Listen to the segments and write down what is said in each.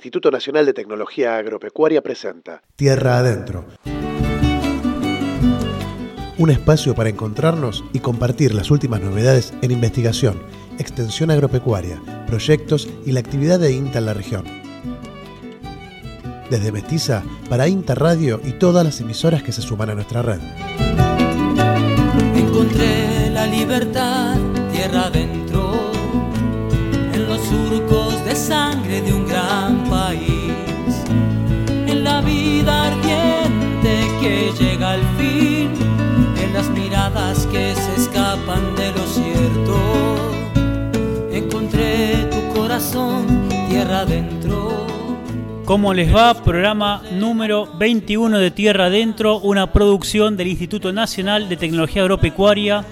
Instituto Nacional de Tecnología Agropecuaria presenta Tierra Adentro. Un espacio para encontrarnos y compartir las últimas novedades en investigación, extensión agropecuaria, proyectos y la actividad de INTA en la región. Desde Mestiza para INTA Radio y todas las emisoras que se suman a nuestra red. Encontré la libertad tierra adentro, vida ardiente que llega al fin, en las miradas que se escapan de lo cierto. Encontré tu corazón tierra adentro. ¿Cómo les va? Programa número 21 de Tierra Adentro, una producción del Instituto Nacional de Tecnología Agropecuaria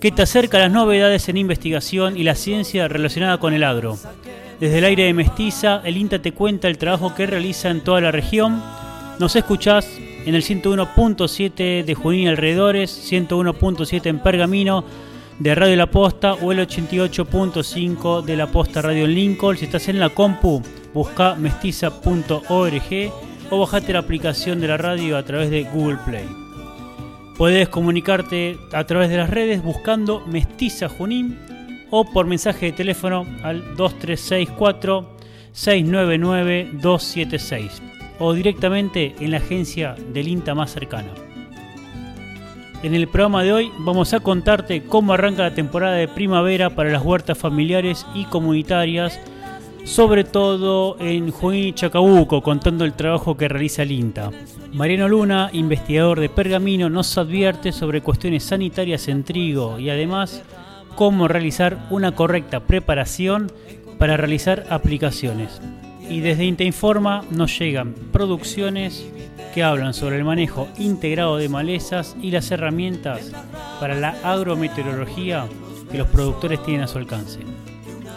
que te acerca las novedades en investigación y la ciencia relacionada con el agro. Desde el aire de Mestiza, el INTA te cuenta el trabajo que realiza en toda la región. Nos escuchás en el 101.7 de Junín y alrededores, 101.7 en Pergamino de Radio La Posta o el 88.5 de La Posta Radio Lincoln. Si estás en la compu, busca mestiza.org o bajate la aplicación de la radio a través de Google Play. Puedes comunicarte a través de las redes buscando Mestiza Junín o por mensaje de teléfono al 2364 699 276 o directamente en la agencia del INTA más cercana. En el programa de hoy vamos a contarte cómo arranca la temporada de primavera para las huertas familiares y comunitarias, sobre todo en Junín y Chacabuco, contando el trabajo que realiza el INTA. Mariano Luna, investigador de Pergamino, nos advierte sobre cuestiones sanitarias en trigo y además cómo realizar una correcta preparación para realizar aplicaciones. Y desde INTA Informa nos llegan producciones que hablan sobre el manejo integrado de malezas y las herramientas para la agrometeorología que los productores tienen a su alcance.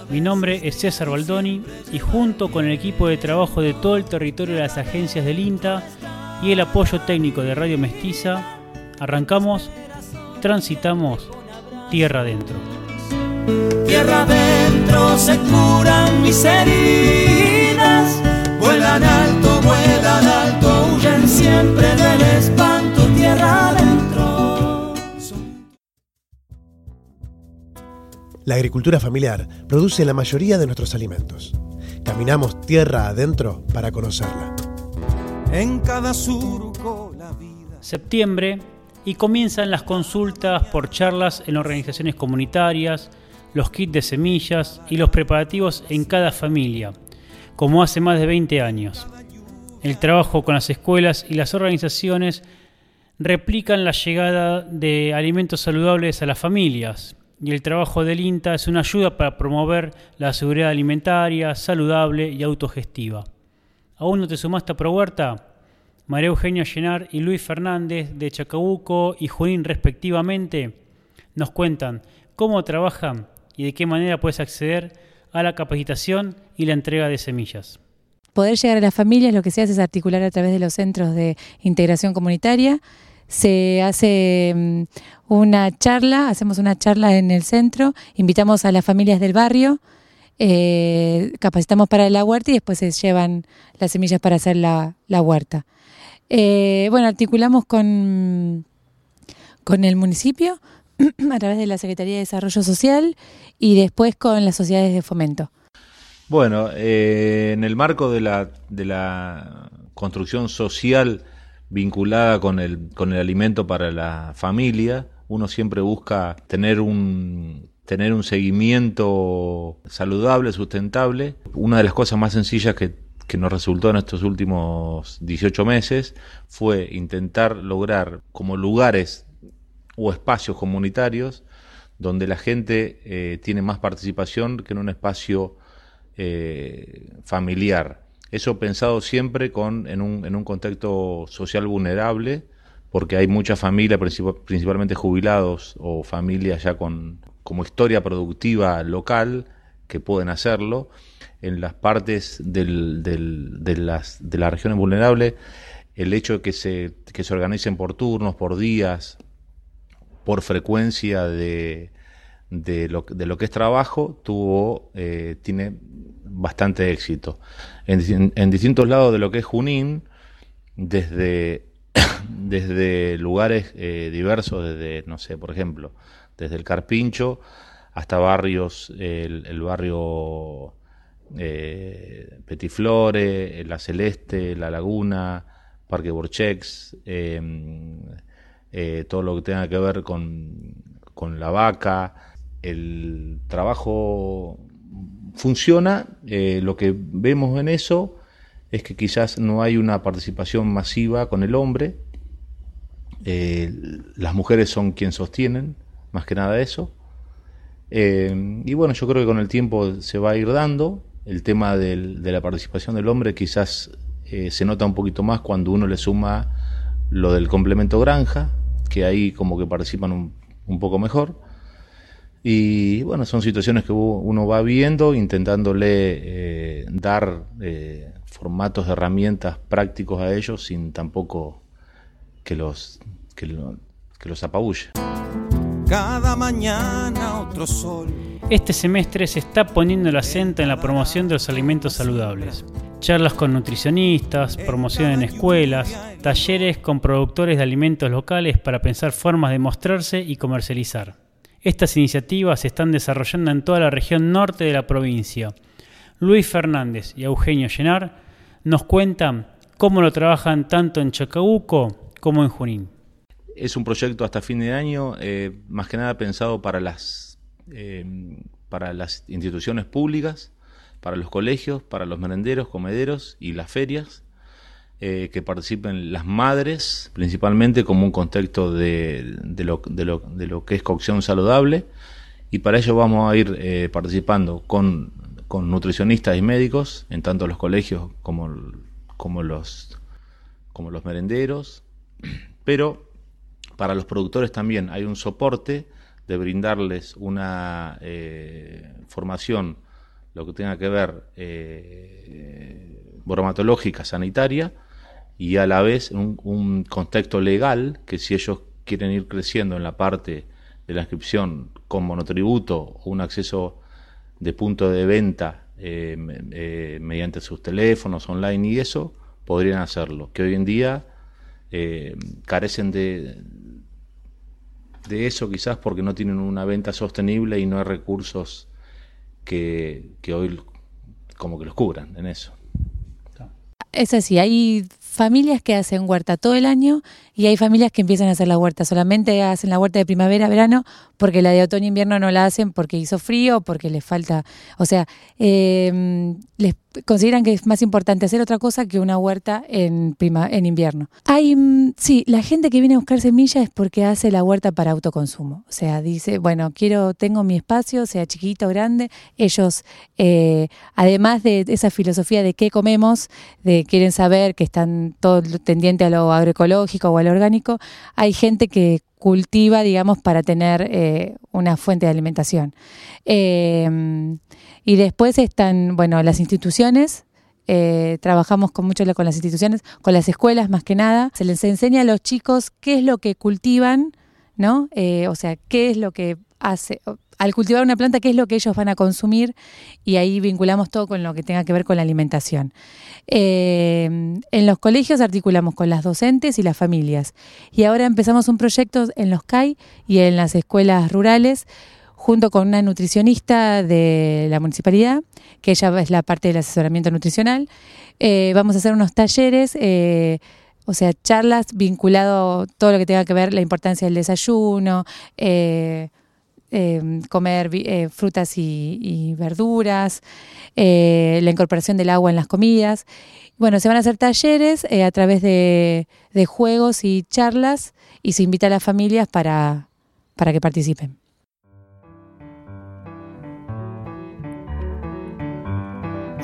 Mi nombre es César Baldoni y junto con el equipo de trabajo de todo el territorio de las agencias del INTA y el apoyo técnico de Radio Mestiza, arrancamos, transitamos tierra adentro. Tierra adentro se curan mis heridas, vuelan alto, vuelan alto, huyen siempre del espanto, tierra adentro. La agricultura familiar produce la mayoría de nuestros alimentos. Caminamos tierra adentro para conocerla. En cada surco la vida. Septiembre y comienzan las consultas por charlas en organizaciones comunitarias, los kits de semillas y los preparativos en cada familia, como hace más de 20 años. El trabajo con las escuelas y las organizaciones replican la llegada de alimentos saludables a las familias y el trabajo del INTA es una ayuda para promover la seguridad alimentaria, saludable y autogestiva. ¿Aún no te sumaste a ProHuerta? María Eugenia Llenar y Luis Fernández de Chacabuco y Junín respectivamente nos cuentan cómo trabajan y de qué manera puedes acceder a la capacitación y la entrega de semillas. Poder llegar a las familias lo que se hace es articular a través de los centros de integración comunitaria. Se hace mm, una charla, hacemos una charla en el centro, invitamos a las familias del barrio, eh, capacitamos para la huerta y después se llevan las semillas para hacer la, huerta. Eh, bueno, articulamos con, con el municipio a través de la Secretaría de Desarrollo Social y después con las sociedades de fomento. Bueno, eh, en el marco de la, de la construcción social vinculada con el, con el alimento para la familia, uno siempre busca tener un, tener un seguimiento saludable, sustentable. Una de las cosas más sencillas que, que nos resultó en estos últimos 18 meses fue intentar lograr como lugares o espacios comunitarios donde la gente eh, tiene más participación que en un espacio eh, familiar. Eso pensado siempre con, en, un, en un contexto social vulnerable, porque hay muchas familias, principalmente jubilados o familias ya con como historia productiva local, que pueden hacerlo. En las partes del, del, de, las, de las regiones vulnerables, el hecho de que se, que se organicen por turnos, por días, por frecuencia de, de lo, de lo que es trabajo, tuvo, eh, tiene bastante éxito. En, en, distintos lados de lo que es Junín, desde, desde lugares eh, diversos, desde, no sé, por ejemplo, desde el Carpincho hasta barrios, el, barrio eh, Petiflore, La Celeste, La Laguna, Parque Borchex, eh, todo lo que tenga que ver con, con la vaca. El trabajo funciona, eh, lo que vemos en eso es que quizás no hay una participación masiva con el hombre, eh, las mujeres son quien sostienen más que nada eso. y bueno, yo creo que con el tiempo se va a ir dando. El tema del, de la participación del hombre quizás se nota un poquito más cuando uno le suma lo del complemento granja, que ahí como que participan un, un poco mejor. Y bueno, son situaciones que uno va viendo, intentándole eh, dar eh, formatos de herramientas prácticos a ellos sin tampoco que los, que, lo, que los apabulle. Cada mañana otro sol. Este semestre se está poniendo el acento en la promoción de los alimentos saludables charlas con nutricionistas, promoción en escuelas, talleres con productores de alimentos locales para pensar formas de mostrarse y comercializar. Estas iniciativas se están desarrollando en toda la región norte de la provincia. Luis Fernández y Eugenio Llenar nos cuentan cómo lo trabajan tanto en Chacabuco como en Junín. Es un proyecto hasta fin de año, eh, más que nada pensado para las, eh, para las instituciones públicas para los colegios, para los merenderos, comederos y las ferias, eh, que participen las madres, principalmente como un contexto de, de, lo, de, lo, de, lo, que es cocción saludable, y para ello vamos a ir eh, participando con, con, nutricionistas y médicos, en tanto los colegios como, como, los, como los merenderos, pero para los productores también hay un soporte de brindarles una eh, formación lo que tenga que ver eh, bromatológica, sanitaria, y a la vez un, contexto legal que si ellos quieren ir creciendo en la parte de la inscripción con monotributo o un acceso de punto de venta eh, eh, mediante sus teléfonos online y eso, podrían hacerlo, que hoy en día eh, carecen de, de eso quizás porque no tienen una venta sostenible y no hay recursos que, que hoy como que los cubran en eso. Es así, hay familias que hacen huerta todo el año y hay familias que empiezan a hacer la huerta. Solamente hacen la huerta de primavera, verano, porque la de otoño e invierno no la hacen porque hizo frío, porque les falta. O sea, eh, les consideran que es más importante hacer otra cosa que una huerta en, prima, en invierno. Hay, mm, sí, la gente que viene a buscar semillas es porque hace la huerta para autoconsumo. O sea, dice, bueno, quiero, tengo mi espacio, sea chiquito o grande. Ellos, eh, además de esa filosofía de qué comemos, de quieren saber que están todo tendiente a lo agroecológico o a orgánico, hay gente que cultiva, digamos, para tener eh, una fuente de alimentación. Eh, y después están, bueno, las instituciones, eh, trabajamos con mucho con las instituciones, con las escuelas más que nada. Se les enseña a los chicos qué es lo que cultivan, ¿no? Eh, o sea, qué es lo que al cultivar una planta, qué es lo que ellos van a consumir y ahí vinculamos todo con lo que tenga que ver con la alimentación. Eh, en los colegios articulamos con las docentes y las familias y ahora empezamos un proyecto en los CAI y en las escuelas rurales junto con una nutricionista de la municipalidad, que ella es la parte del asesoramiento nutricional. Eh, vamos a hacer unos talleres. Eh, o sea, charlas vinculado a todo lo que tenga que ver la importancia del desayuno, eh, comer eh, frutas y, verduras, eh, la incorporación del agua en las comidas. Bueno, se van a hacer talleres eh, a través de, de, juegos y charlas y se invita a las familias para, para que participen.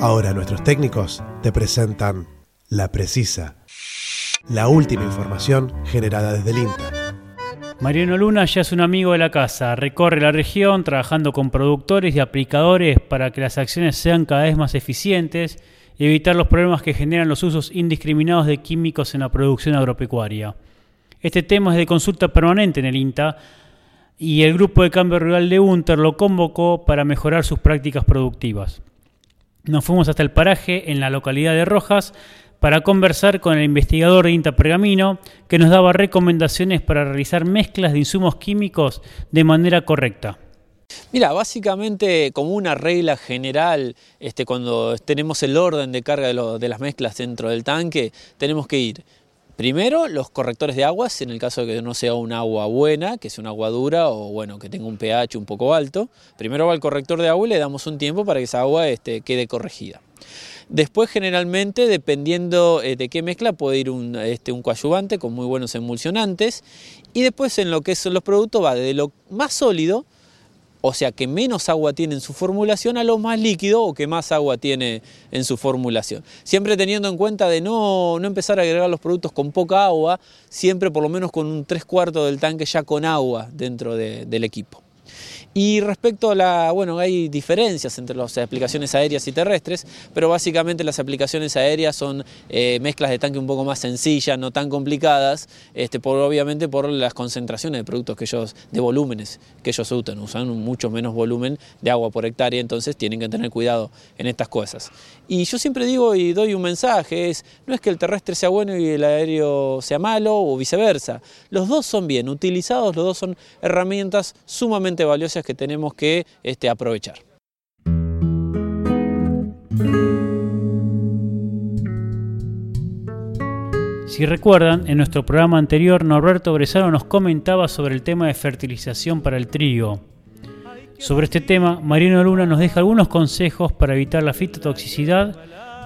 Ahora nuestros técnicos te presentan La Precisa, la última información generada desde el INTA. Mariano Luna ya es un amigo de la casa, recorre la región trabajando con productores y aplicadores para que las acciones sean cada vez más eficientes y evitar los problemas que generan los usos indiscriminados de químicos en la producción agropecuaria. Este tema es de consulta permanente en el INTA, y el grupo de cambio rural de Unter lo convocó para mejorar sus prácticas productivas. Nos fuimos hasta el paraje en la localidad de Rojas para conversar con el investigador de INTA Pergamino que nos daba recomendaciones para realizar mezclas de insumos químicos de manera correcta. Mira, básicamente como una regla general, este, cuando tenemos el orden de carga de, las mezclas dentro del tanque, tenemos que ir Primero, los correctores de aguas, en el caso de que no sea un agua buena, que sea un agua dura o bueno, que tenga un pH un poco alto. Primero va el corrector de agua y le damos un tiempo para que esa agua este, quede corregida. Después, generalmente, dependiendo eh, de qué mezcla, puede ir un, este, coadyuvante con muy buenos emulsionantes. Y después, en lo que son los productos, va de lo más sólido o sea que menos agua tiene en su formulación a lo más líquido o que más agua tiene en su formulación. Siempre teniendo en cuenta de no empezar a agregar los productos con poca agua, siempre por lo menos con un tres cuartos del tanque ya con agua dentro del equipo. Y respecto a la, bueno, hay diferencias entre las aplicaciones aéreas y terrestres, pero básicamente las aplicaciones aéreas son eh, mezclas de tanque un poco más sencillas, no tan complicadas, este, por, obviamente por las concentraciones de productos que ellos, de volúmenes que ellos usan, usan mucho menos volumen de agua por hectárea, entonces tienen que tener cuidado en estas cosas. Y yo siempre digo y doy un mensaje, es, no es que el terrestre sea bueno y el aéreo sea malo o viceversa, los dos son bien utilizados, los dos son herramientas sumamente valiosas que tenemos que este, aprovechar. Si recuerdan, en nuestro programa anterior Norberto Bresaro nos comentaba sobre el tema de fertilización para el trigo. Sobre este tema, Mariano Luna nos deja algunos consejos para evitar la fitotoxicidad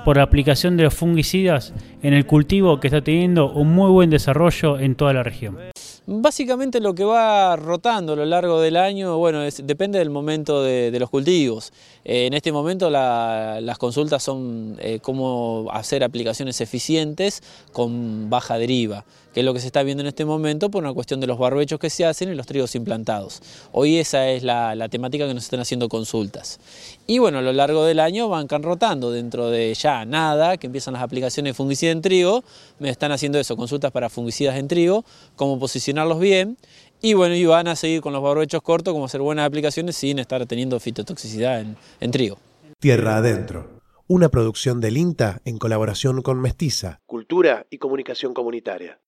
por la aplicación de los fungicidas en el cultivo que está teniendo un muy buen desarrollo en toda la región. Básicamente lo que va rotando a lo largo del año, bueno, depende del momento de, los cultivos. Eh, en este momento las consultas son eh, cómo hacer aplicaciones eficientes con baja deriva que es lo que se está viendo en este momento por una cuestión de los barbechos que se hacen y los trigos implantados. Hoy esa es la, temática que nos están haciendo consultas. Y bueno, a lo largo del año van rotando dentro de ya nada, que empiezan las aplicaciones de fungicida en trigo, me están haciendo eso, consultas para fungicidas en trigo, cómo posicionarlos bien, y bueno, y van a seguir con los barbechos cortos, cómo hacer buenas aplicaciones sin estar teniendo fitotoxicidad en, en trigo. Tierra adentro. Una producción del INTA en colaboración con Mestiza. Cultura y comunicación comunitaria.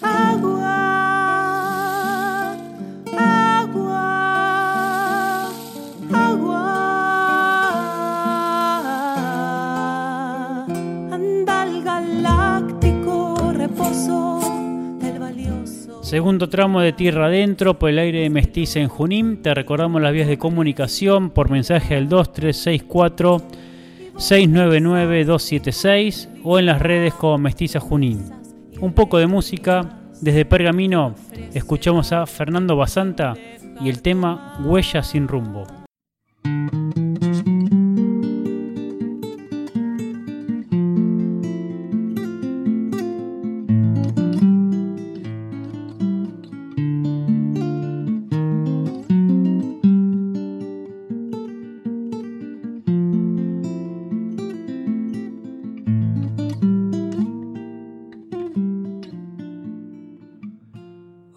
Agua, agua, agua. Anda el galáctico reposo del valioso. Segundo tramo de Tierra Adentro por el aire de Mestiza en Junín. Te recordamos las vías de comunicación por mensaje al 2364 699 276 o en las redes como Mestiza Junín un poco de música. Desde Pergamino escuchamos a Fernando Basanta y el tema Huella sin rumbo.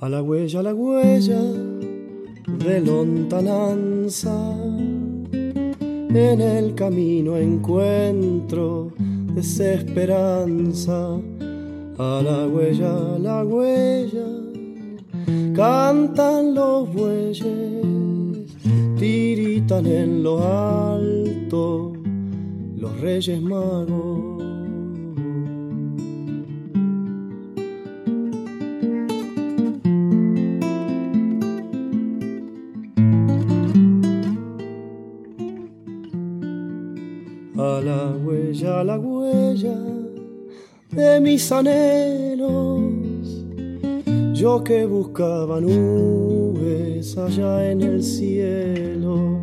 A la huella de lontananza. En el camino encuentro desesperanza. A la huella, a la huella, cantan los bueyes, tiritan en lo alto los reyes magos. Mis anhelos. Yo que buscaba nubes allá en el cielo,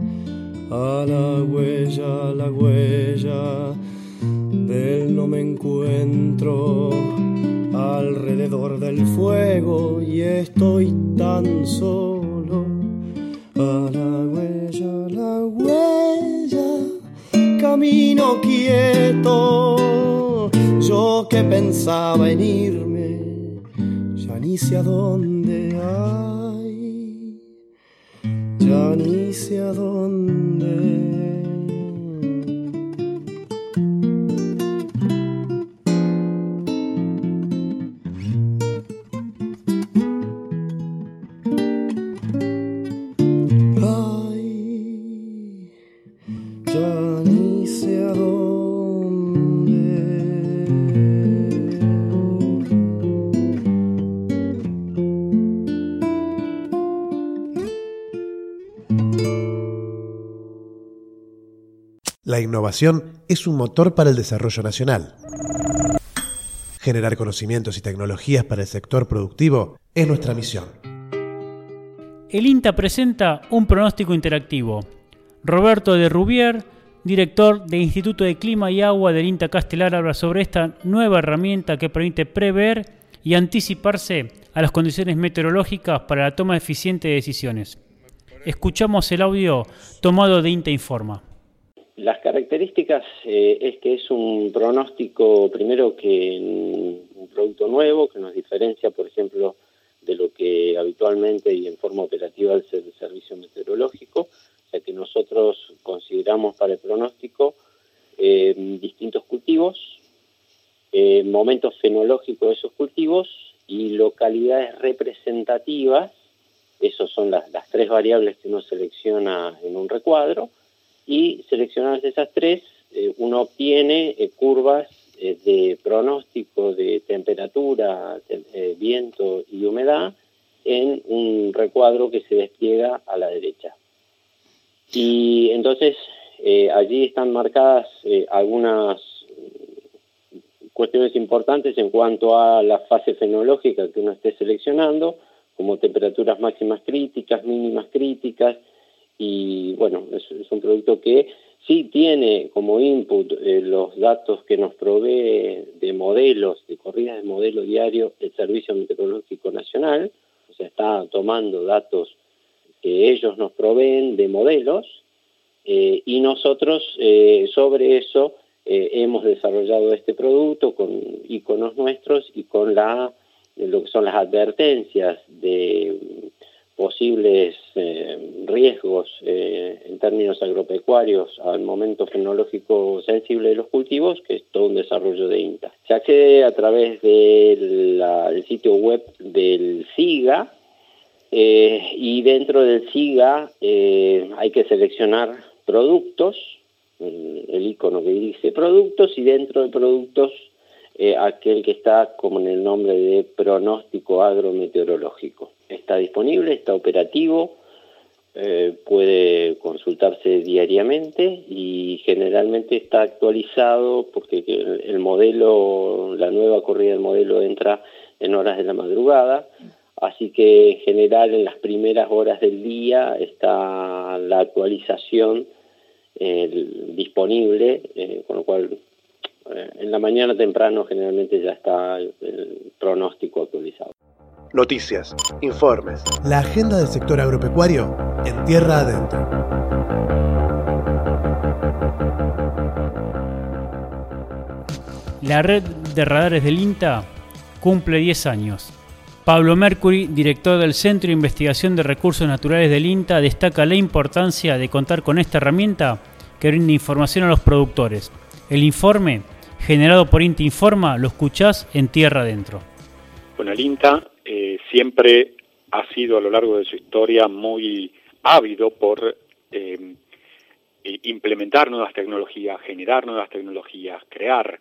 a la huella, la huella del no me encuentro alrededor del fuego y estoy tan solo. A la huella, la huella camino quieto. Yo que pensaba en irme, ya ni sé a dónde hay. ya ni sé a dónde. Innovación es un motor para el desarrollo nacional. Generar conocimientos y tecnologías para el sector productivo es nuestra misión. El INTA presenta un pronóstico interactivo. Roberto de Rubier, director del Instituto de Clima y Agua del INTA Castelar, habla sobre esta nueva herramienta que permite prever y anticiparse a las condiciones meteorológicas para la toma eficiente de decisiones. Escuchamos el audio tomado de INTA Informa. Las características eh, es que es un pronóstico, primero que un producto nuevo, que nos diferencia, por ejemplo, de lo que habitualmente y en forma operativa es el servicio meteorológico, ya que nosotros consideramos para el pronóstico eh, distintos cultivos, eh, momentos fenológicos de esos cultivos y localidades representativas, esas son las, las tres variables que uno selecciona en un recuadro, y seleccionadas esas tres, eh, uno obtiene eh, curvas eh, de pronóstico de temperatura, te- viento y humedad en un recuadro que se despliega a la derecha. Y entonces allí están marcadas algunas mm, cuestiones importantes en cuanto a la fase fenológica que uno esté seleccionando, como temperaturas máximas críticas, mínimas críticas, y bueno, es, un producto que sí tiene como input eh, los datos que nos provee de modelos, de corridas de modelo diario el Servicio Meteorológico Nacional, o sea, está tomando datos que ellos nos proveen de modelos eh, y nosotros eh, sobre eso hemos desarrollado este producto con iconos nuestros y con la lo que son las advertencias de posibles eh, riesgos eh, en términos agropecuarios al momento fenológico sensible de los cultivos, que es todo un desarrollo de INTA. Se accede a través del sitio web del SIGA eh, y dentro del SIGA hay que seleccionar productos, el, icono que dice productos y dentro de productos aquel que está como en el nombre de pronóstico agrometeorológico. Está disponible, está operativo, eh, puede consultarse diariamente y generalmente está actualizado porque el, el modelo, la nueva corrida del modelo entra en horas de la madrugada, así que en general en las primeras horas del día está la actualización disponible, eh, con lo cual eh, en la mañana temprano generalmente ya está el pronóstico actualizado. Noticias, informes, La agenda del sector agropecuario en tierra adentro. La red de radares del INTA cumple 10 años. Pablo Mercury, director del Centro de Investigación de Recursos Naturales del INTA, destaca la importancia de contar con esta herramienta que brinda información a los productores. El informe, generado por INTA Informa, lo escuchás en Tierra Adentro. Bueno, el INTA eh, siempre ha sido a lo largo de su historia muy ávido por eh, implementar nuevas tecnologías, generar nuevas tecnologías, crear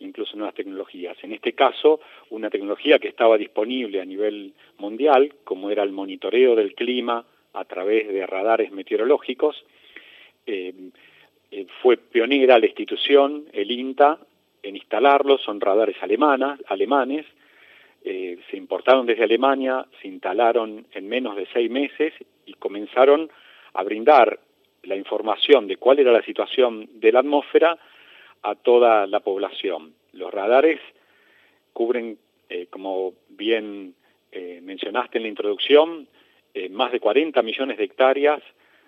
incluso nuevas tecnologías. En este caso, una tecnología que estaba disponible a nivel mundial, como era el monitoreo del clima a través de radares meteorológicos, eh, eh, fue pionera la institución, el INTA, en instalarlos, son radares alemanes, eh, se importaron desde Alemania, se instalaron en menos de seis meses y comenzaron a brindar la información de cuál era la situación de la atmósfera a toda la población. Los radares cubren, eh, como bien eh, mencionaste en la introducción, más de 40 millones de hectáreas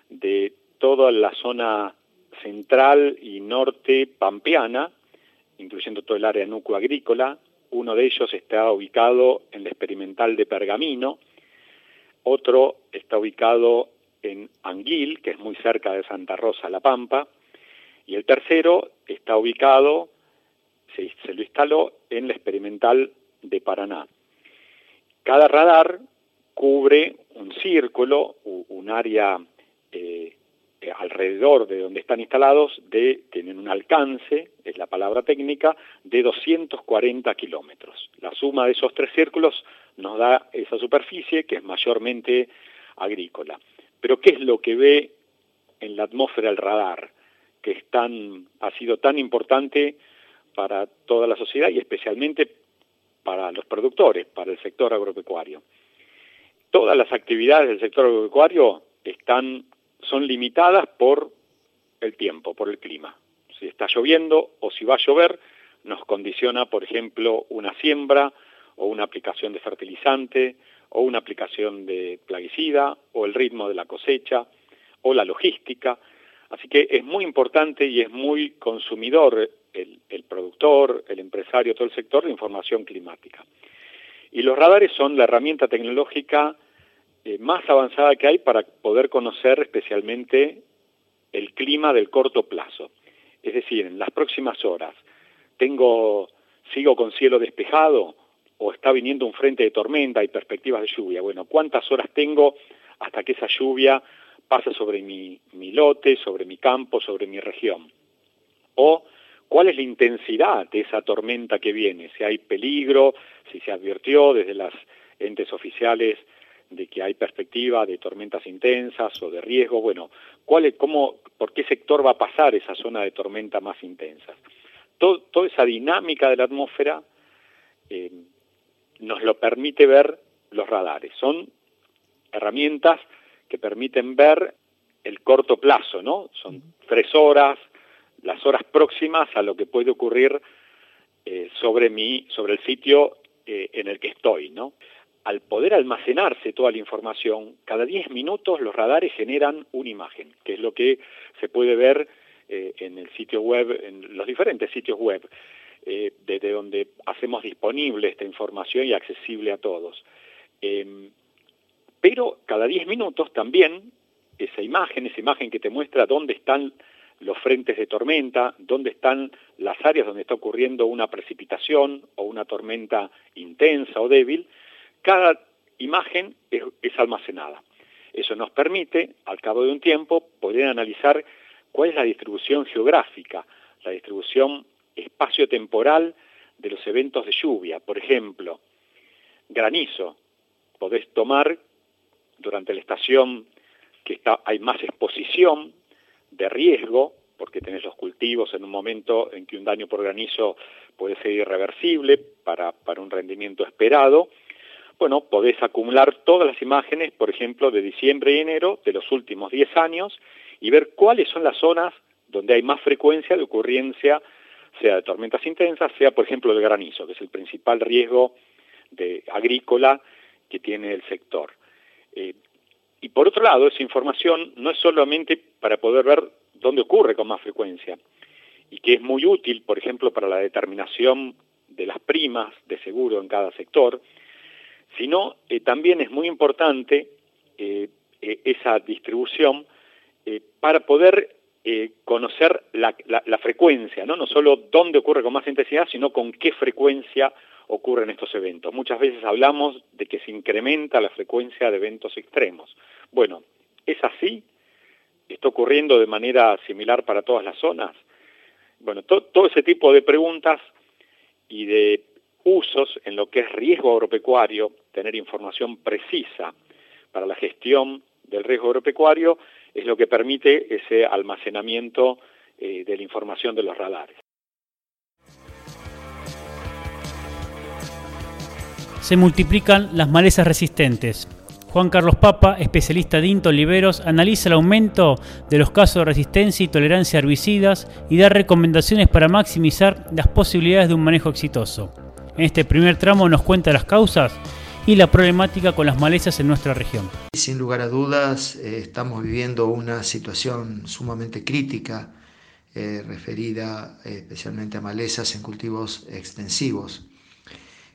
de toda la zona central y norte pampeana, incluyendo todo el área núcleo agrícola. Uno de ellos está ubicado en la experimental de Pergamino, otro está ubicado en Anguil, que es muy cerca de Santa Rosa, La Pampa, y el tercero está ubicado, se, lo instaló en la experimental de Paraná. Cada radar cubre un círculo, un área eh, eh, alrededor de donde están instalados, tienen un alcance, es la palabra técnica, de 240 kilómetros. La suma de esos tres círculos nos da esa superficie que es mayormente agrícola. Pero ¿qué es lo que ve en la atmósfera el radar, que ha sido tan importante para toda la sociedad y especialmente para los productores, para el sector agropecuario? Todas las actividades del sector agropecuario están, son limitadas por el tiempo, por el clima. Si está lloviendo o si va a llover, nos condiciona, por ejemplo, una siembra o una aplicación de fertilizante o una aplicación de plaguicida o el ritmo de la cosecha o la logística. Así que es muy importante y es muy consumidor el, productor, el empresario, todo el sector de información climática. Y los radares son la herramienta tecnológica eh, más avanzada que hay para poder conocer especialmente el clima del corto plazo. Es decir, en las próximas horas, tengo, sigo con cielo despejado o está viniendo un frente de tormenta y perspectivas de lluvia. Bueno, ¿cuántas horas tengo hasta que esa lluvia pasa sobre mi, mi lote, sobre mi campo, sobre mi región? O cuál es la intensidad de esa tormenta que viene, si hay peligro, si se advirtió desde las entes oficiales de que hay perspectiva de tormentas intensas o de riesgo, bueno, ¿cuál es, cómo, ¿por qué sector va a pasar esa zona de tormenta más intensas? Todo, toda esa dinámica de la atmósfera eh, nos lo permite ver los radares. Son herramientas que permiten ver el corto plazo, ¿no? Son tres horas, las horas próximas a lo que puede ocurrir eh, sobre mi, sobre el sitio eh, en el que estoy, ¿no? Al poder almacenarse toda la información, cada 10 minutos los radares generan una imagen, que es lo que se puede ver eh, en el sitio web, en los diferentes sitios web, eh, desde donde hacemos disponible esta información y accesible a todos. Eh, pero cada 10 minutos también esa imagen, esa imagen que te muestra dónde están los frentes de tormenta, dónde están las áreas donde está ocurriendo una precipitación o una tormenta intensa o débil, cada imagen es, almacenada. Eso nos permite, al cabo de un tiempo, poder analizar cuál es la distribución geográfica, la distribución espacio-temporal de los eventos de lluvia. Por ejemplo, granizo. Podés tomar durante la estación que está, hay más exposición de riesgo, porque tenés los cultivos en un momento en que un daño por granizo puede ser irreversible para un rendimiento esperado, bueno, podés acumular todas las imágenes, por ejemplo, de diciembre y enero de los últimos 10 años y ver cuáles son las zonas donde hay más frecuencia de ocurrencia, sea de tormentas intensas, sea, por ejemplo, el granizo, que es el principal riesgo de, agrícola que tiene el sector. Eh, y por otro lado, esa información no es solamente para poder ver dónde ocurre con más frecuencia, y que es muy útil, por ejemplo, para la determinación de las primas de seguro en cada sector, sino eh, también es muy importante eh, eh, esa distribución para poder conocer la, frecuencia, ¿no? no solo dónde ocurre con más intensidad, sino con qué frecuencia ocurren estos eventos. Muchas veces hablamos de que se incrementa la frecuencia de eventos extremos. Bueno, ¿es así? ¿Está ocurriendo de manera similar para todas las zonas? Bueno, to todo ese tipo de preguntas y de usos en lo que es riesgo agropecuario, tener información precisa para la gestión del riesgo agropecuario, es lo que permite ese almacenamiento eh, de la información de los radares. Se multiplican las malezas resistentes. Juan Carlos Papa, especialista de INTO Oliveros, analiza el aumento de los casos de resistencia y tolerancia a herbicidas y da recomendaciones para maximizar las posibilidades de un manejo exitoso. En este primer tramo nos cuenta las causas y la problemática con las malezas en nuestra región. Sin lugar a dudas, eh, estamos viviendo una situación sumamente crítica eh, referida eh, especialmente a malezas en cultivos extensivos.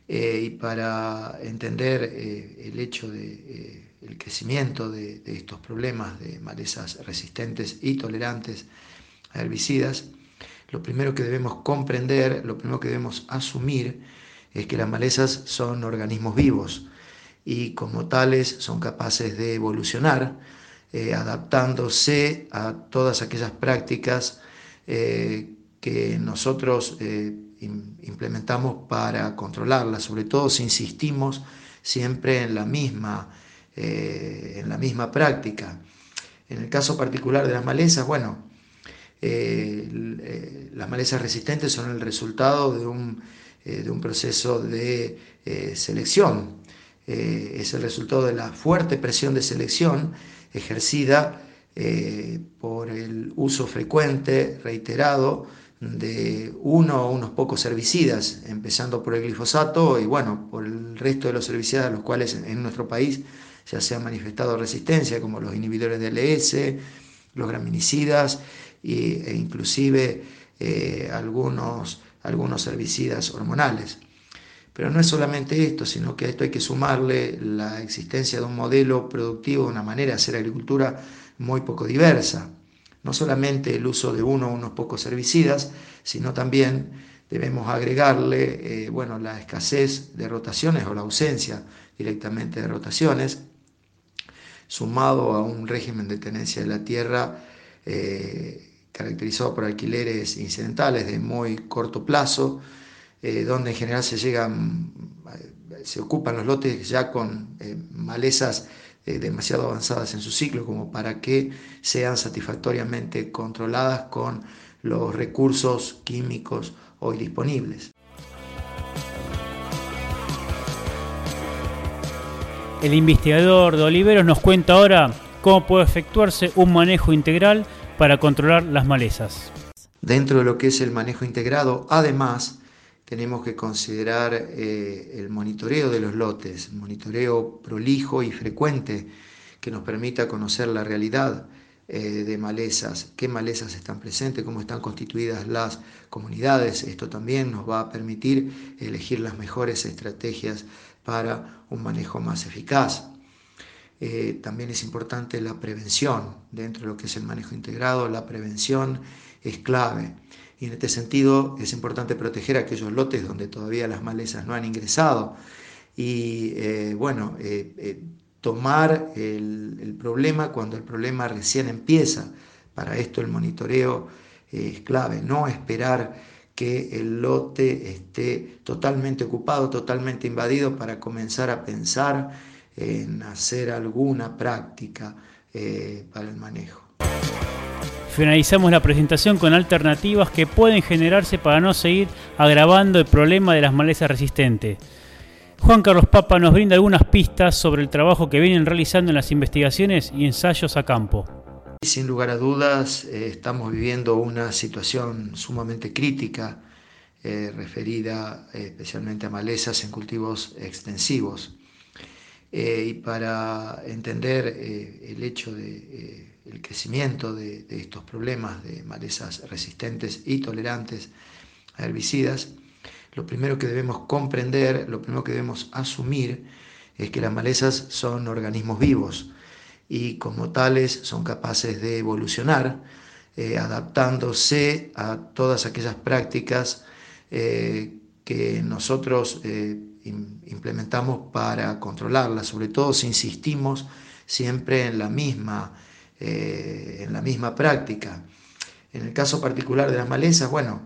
y para entender el hecho de el crecimiento de, estos problemas de malezas resistentes y tolerantes a herbicidas, lo primero que debemos comprender, lo primero que debemos asumir es que las malezas son organismos vivos y como tales son capaces de evolucionar, eh, adaptándose a todas aquellas prácticas eh, que nosotros eh, implementamos para controlarlas, sobre todo si insistimos siempre en la misma, en la misma práctica. En el caso particular de las malezas, bueno, las malezas resistentes son el resultado de un, de un proceso de selección. es el resultado de la fuerte presión de selección ejercida eh, por el uso frecuente, reiterado, de uno o unos pocos herbicidas, empezando por el glifosato y bueno, por el resto de los herbicidas a los cuales en nuestro país ya se ha manifestado resistencia, como los inhibidores de LS, los graminicidas e inclusive eh, algunos, algunos herbicidas hormonales. Pero no es solamente esto, sino que a esto hay que sumarle la existencia de un modelo productivo, una manera de hacer agricultura muy poco diversa. No solamente el uso de uno o unos pocos herbicidas, sino también debemos agregarle eh, bueno, la escasez de rotaciones o la ausencia directamente de rotaciones, sumado a un régimen de tenencia de la tierra eh, caracterizado por alquileres incidentales de muy corto plazo, eh, donde en general se llegan, eh, se ocupan los lotes ya con eh, malezas demasiado avanzadas en su ciclo como para que sean satisfactoriamente controladas con los recursos químicos hoy disponibles. El investigador de Oliveros nos cuenta ahora cómo puede efectuarse un manejo integral para controlar las malezas. Dentro de lo que es el manejo integrado, además, tenemos que considerar eh, el monitoreo de los lotes, monitoreo prolijo y frecuente que nos permita conocer la realidad eh, de malezas, qué malezas están presentes, cómo están constituidas las comunidades. Esto también nos va a permitir elegir las mejores estrategias para un manejo más eficaz. Eh, también es importante la prevención dentro de lo que es el manejo integrado. La prevención es clave. Y en este sentido es importante proteger aquellos lotes donde todavía las malezas no han ingresado y eh, bueno, eh, tomar el, el, problema cuando el problema recién empieza. Para esto el monitoreo es clave, no esperar que el lote esté totalmente ocupado, totalmente invadido para comenzar a pensar en hacer alguna práctica para el manejo. Finalizamos la presentación con alternativas que pueden generarse para no seguir agravando el problema de las malezas resistentes. Juan Carlos Papa nos brinda algunas pistas sobre el trabajo que vienen realizando en las investigaciones y ensayos a campo. Sin lugar a dudas, eh, estamos viviendo una situación sumamente crítica eh, referida eh, especialmente a malezas en cultivos extensivos. Eh, y para entender eh, el hecho de el crecimiento de, estos problemas de malezas resistentes y tolerantes a herbicidas, lo primero que debemos comprender, lo primero que debemos asumir es que las malezas son organismos vivos y como tales son capaces de evolucionar eh, adaptándose a todas aquellas prácticas eh, que nosotros eh, implementamos para controlarlas, sobre todo si insistimos siempre en la misma eh, en la misma práctica. En el caso particular de las malezas, bueno,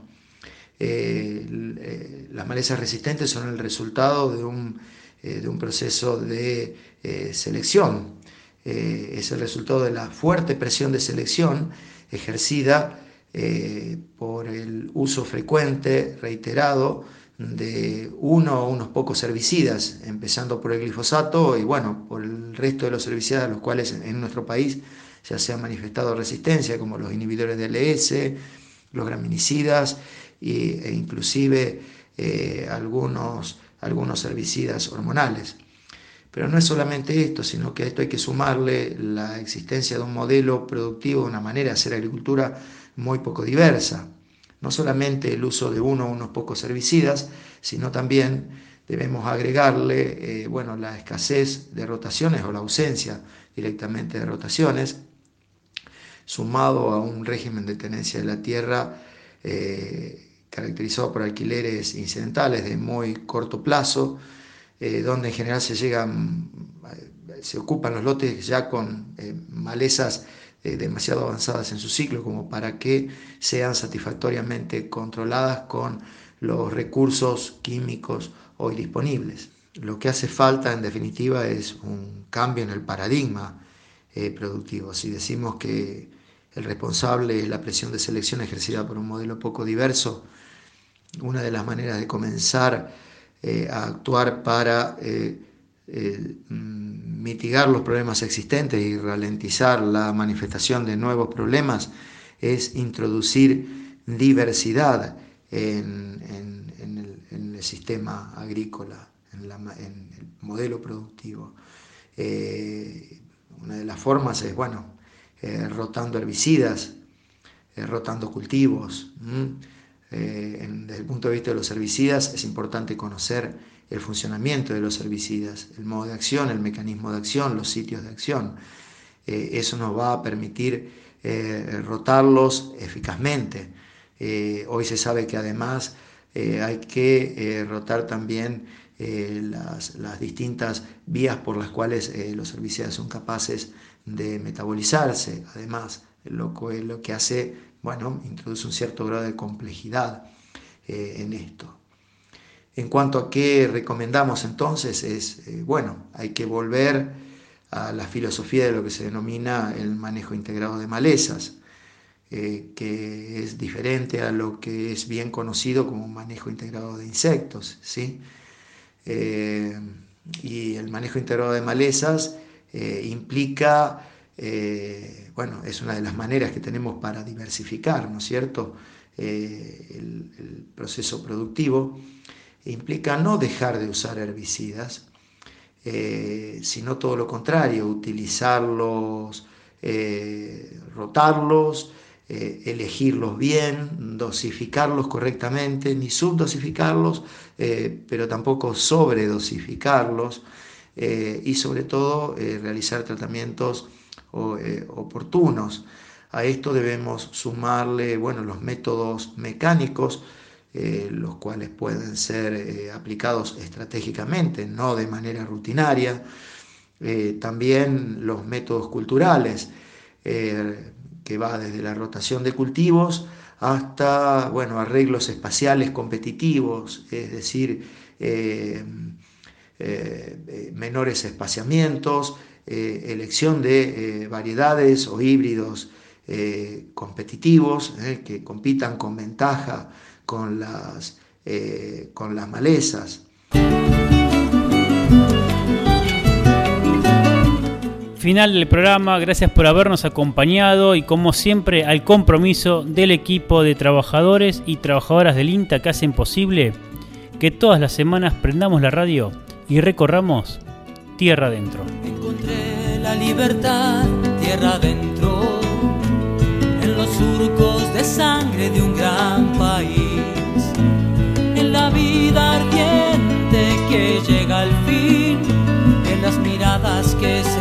eh, eh, las malezas resistentes son el resultado de un, de un proceso de selección. es el resultado de la fuerte presión de selección ejercida por el uso frecuente, reiterado, de uno o unos pocos herbicidas, empezando por el glifosato y bueno, por el resto de los herbicidas a los cuales en nuestro país ya se ha manifestado resistencia, como los inhibidores de LS, los graminicidas e inclusive eh, algunos, algunos herbicidas hormonales. Pero no es solamente esto, sino que a esto hay que sumarle la existencia de un modelo productivo, una manera de hacer agricultura muy poco diversa. No solamente el uso de uno o unos pocos herbicidas, sino también debemos agregarle, eh, bueno, la escasez de rotaciones o la ausencia directamente de rotaciones, sumado a un régimen de tenencia de la tierra eh, caracterizado por alquileres incidentales de muy corto plazo, eh, donde en general se llegan, se ocupan los lotes ya con malezas demasiado avanzadas en su ciclo como para que sean satisfactoriamente controladas con los recursos químicos hoy disponibles. Lo que hace falta en definitiva es un cambio en el paradigma eh, productivo. Si decimos que el responsable es la presión de selección ejercida por un modelo poco diverso, una de las maneras de comenzar eh, a actuar para eh, mm, mitigar los problemas existentes y ralentizar la manifestación de nuevos problemas es introducir diversidad en, el, sistema agrícola, en, el modelo productivo. Eh, una de las formas es, bueno, eh, rotando herbicidas, eh, rotando cultivos. desde el punto de vista de los herbicidas es importante conocer el funcionamiento de los herbicidas, el modo de acción, el mecanismo de acción, los sitios de acción. eso nos va a permitir rotarlos eficazmente. Eh, hoy se sabe que además eh, hay que eh, rotar también las, distintas vías por las cuales los herbicidas son capaces de metabolizarse. Además, lo, lo que hace, bueno, introduce un cierto grado de complejidad en esto. En cuanto a qué recomendamos entonces, es, bueno, hay que volver a la filosofía de lo que se denomina el manejo integrado de malezas. Eh, que es diferente a lo que es bien conocido como manejo integrado de insectos. ¿sí? Eh, y el manejo integrado de malezas eh, implica, bueno, es una de las maneras que tenemos para diversificar, ¿no es cierto?, el, proceso productivo, implica no dejar de usar herbicidas, sino todo lo contrario, utilizarlos, rotarlos, eh, elegirlos bien, dosificarlos correctamente, ni subdosificarlos, eh, pero tampoco sobredosificarlos eh, y sobre todo realizar tratamientos oportunos. A esto debemos sumarle bueno, los métodos mecánicos, los cuales pueden ser aplicados estratégicamente, no de manera rutinaria. también los métodos culturales que va desde la rotación de cultivos hasta bueno, arreglos espaciales competitivos, es decir, eh, eh, menores espaciamientos, eh, elección de variedades o híbridos competitivos que compitan con ventaja con las, eh, con las malezas. Final del programa, gracias por habernos acompañado y como siempre al compromiso del equipo de trabajadores y trabajadoras del INTA que hacen posible que todas las semanas prendamos la radio y recorramos tierra adentro. Encontré la libertad tierra adentro en los surcos de sangre de un gran vida ardiente que llega al fin en las miradas que se